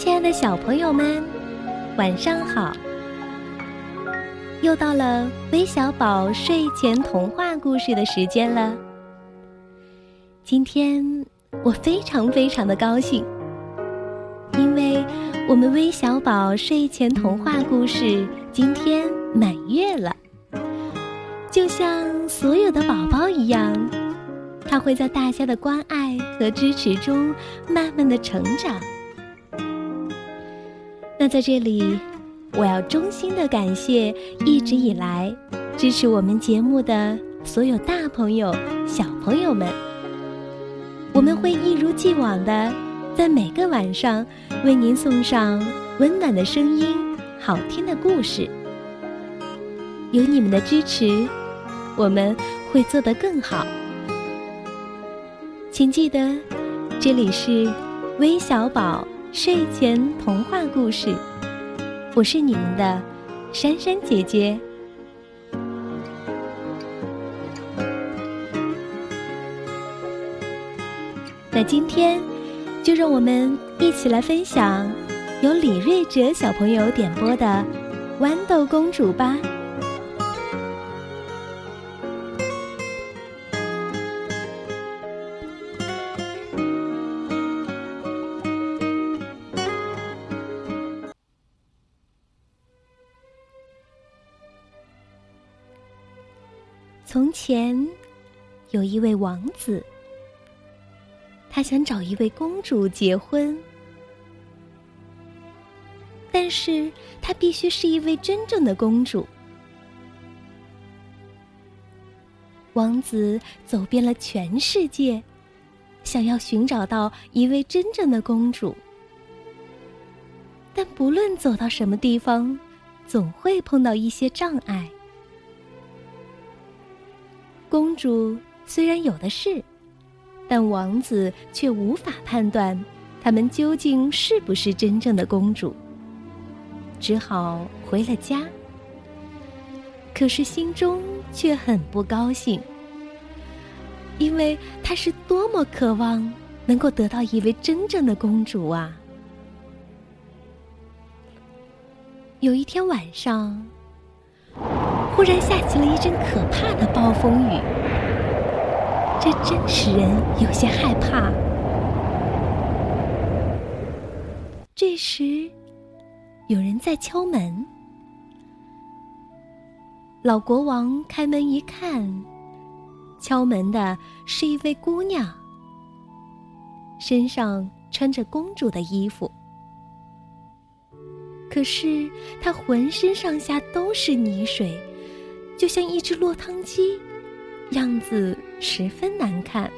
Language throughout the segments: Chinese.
亲爱的小朋友们，晚上好！又到了微小宝睡前童话故事的时间了。今天我非常非常的高兴，因为我们微小宝睡前童话故事今天满月了。就像所有的宝宝一样，他会在大家的关爱和支持中慢慢的成长。那在这里，我要衷心的感谢一直以来支持我们节目的所有大朋友、小朋友们。我们会一如既往的在每个晚上为您送上温暖的声音、好听的故事。有你们的支持。我们会做得更好，请记得，这里是微小宝睡前童话故事，我是你们的珊珊姐姐。那今天，就让我们一起来分享由李瑞哲小朋友点播的《豌豆公主》吧。从前，有一位王子，他想找一位公主结婚，但是他必须是一位真正的公主。王子走遍了全世界，想要寻找到一位真正的公主，但不论走到什么地方，总会碰到一些障碍。公主虽然有的是，但王子却无法判断她们究竟是不是真正的公主，只好回了家。可是心中却很不高兴，因为他是多么渴望能够得到一位真正的公主啊！有一天晚上。忽然下起了一阵可怕的暴风雨，这真使人有些害怕。这时，有人在敲门。老国王开门一看，敲门的是一位姑娘，身上穿着公主的衣服，可是她浑身上下都是泥水。就像一只落汤鸡，样子十分难看。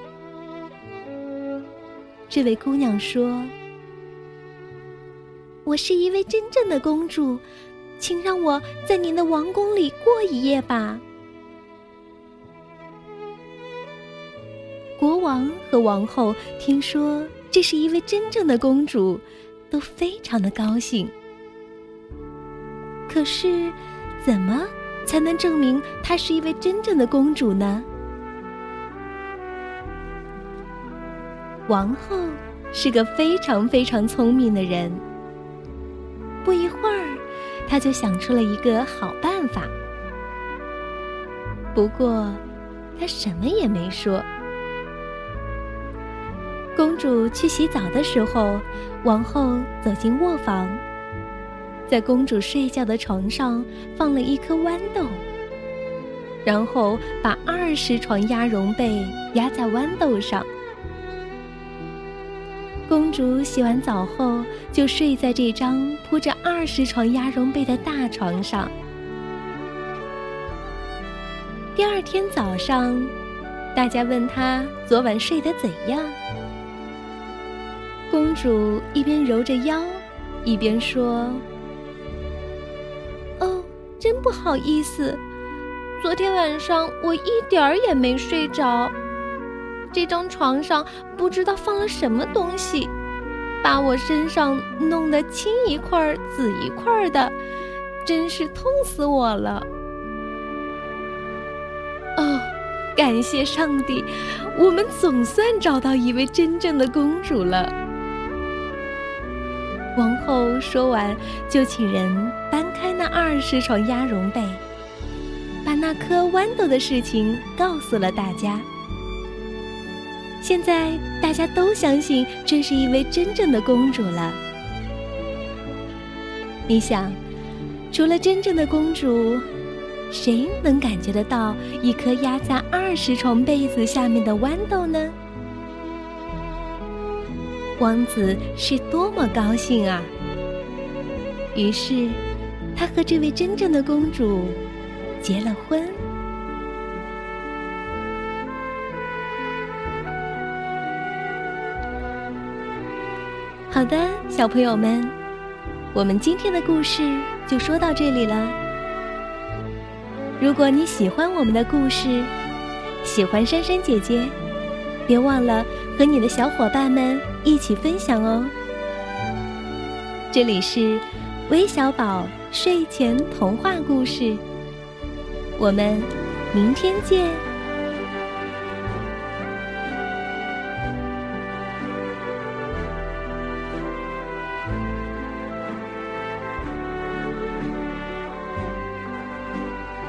这位姑娘说：“我是一位真正的公主，请让我在您的王宫里过一夜吧。”国王和王后听说这是一位真正的公主，都非常的高兴。可是，怎么？才能证明她是一位真正的公主呢？王后是个非常非常聪明的人。不一会儿，她就想出了一个好办法。不过，她什么也没说。公主去洗澡的时候，王后走进卧房。在公主睡觉的床上放了一颗豌豆，然后把二十床鸭绒被压在豌豆上。公主洗完澡后就睡在这张铺着二十床鸭绒被的大床上。第二天早上，大家问她昨晚睡得怎样。公主一边揉着腰，一边说。真不好意思，昨天晚上我一点儿也没睡着。这张床上不知道放了什么东西，把我身上弄得青一块紫一块的，真是痛死我了。哦，感谢上帝，我们总算找到一位真正的公主了。王后说完，就请人搬开那二十床鸭绒被，把那颗豌豆的事情告诉了大家。现在大家都相信这是一位真正的公主了。你想，除了真正的公主，谁能感觉得到一颗压在二十床被子下面的豌豆呢？王子是多么高兴啊！于是，他和这位真正的公主结了婚。好的，小朋友们，我们今天的故事就说到这里了。如果你喜欢我们的故事，喜欢珊珊姐姐，别忘了和你的小伙伴们一起分享哦。这里是微小宝睡前童话故事，我们明天见。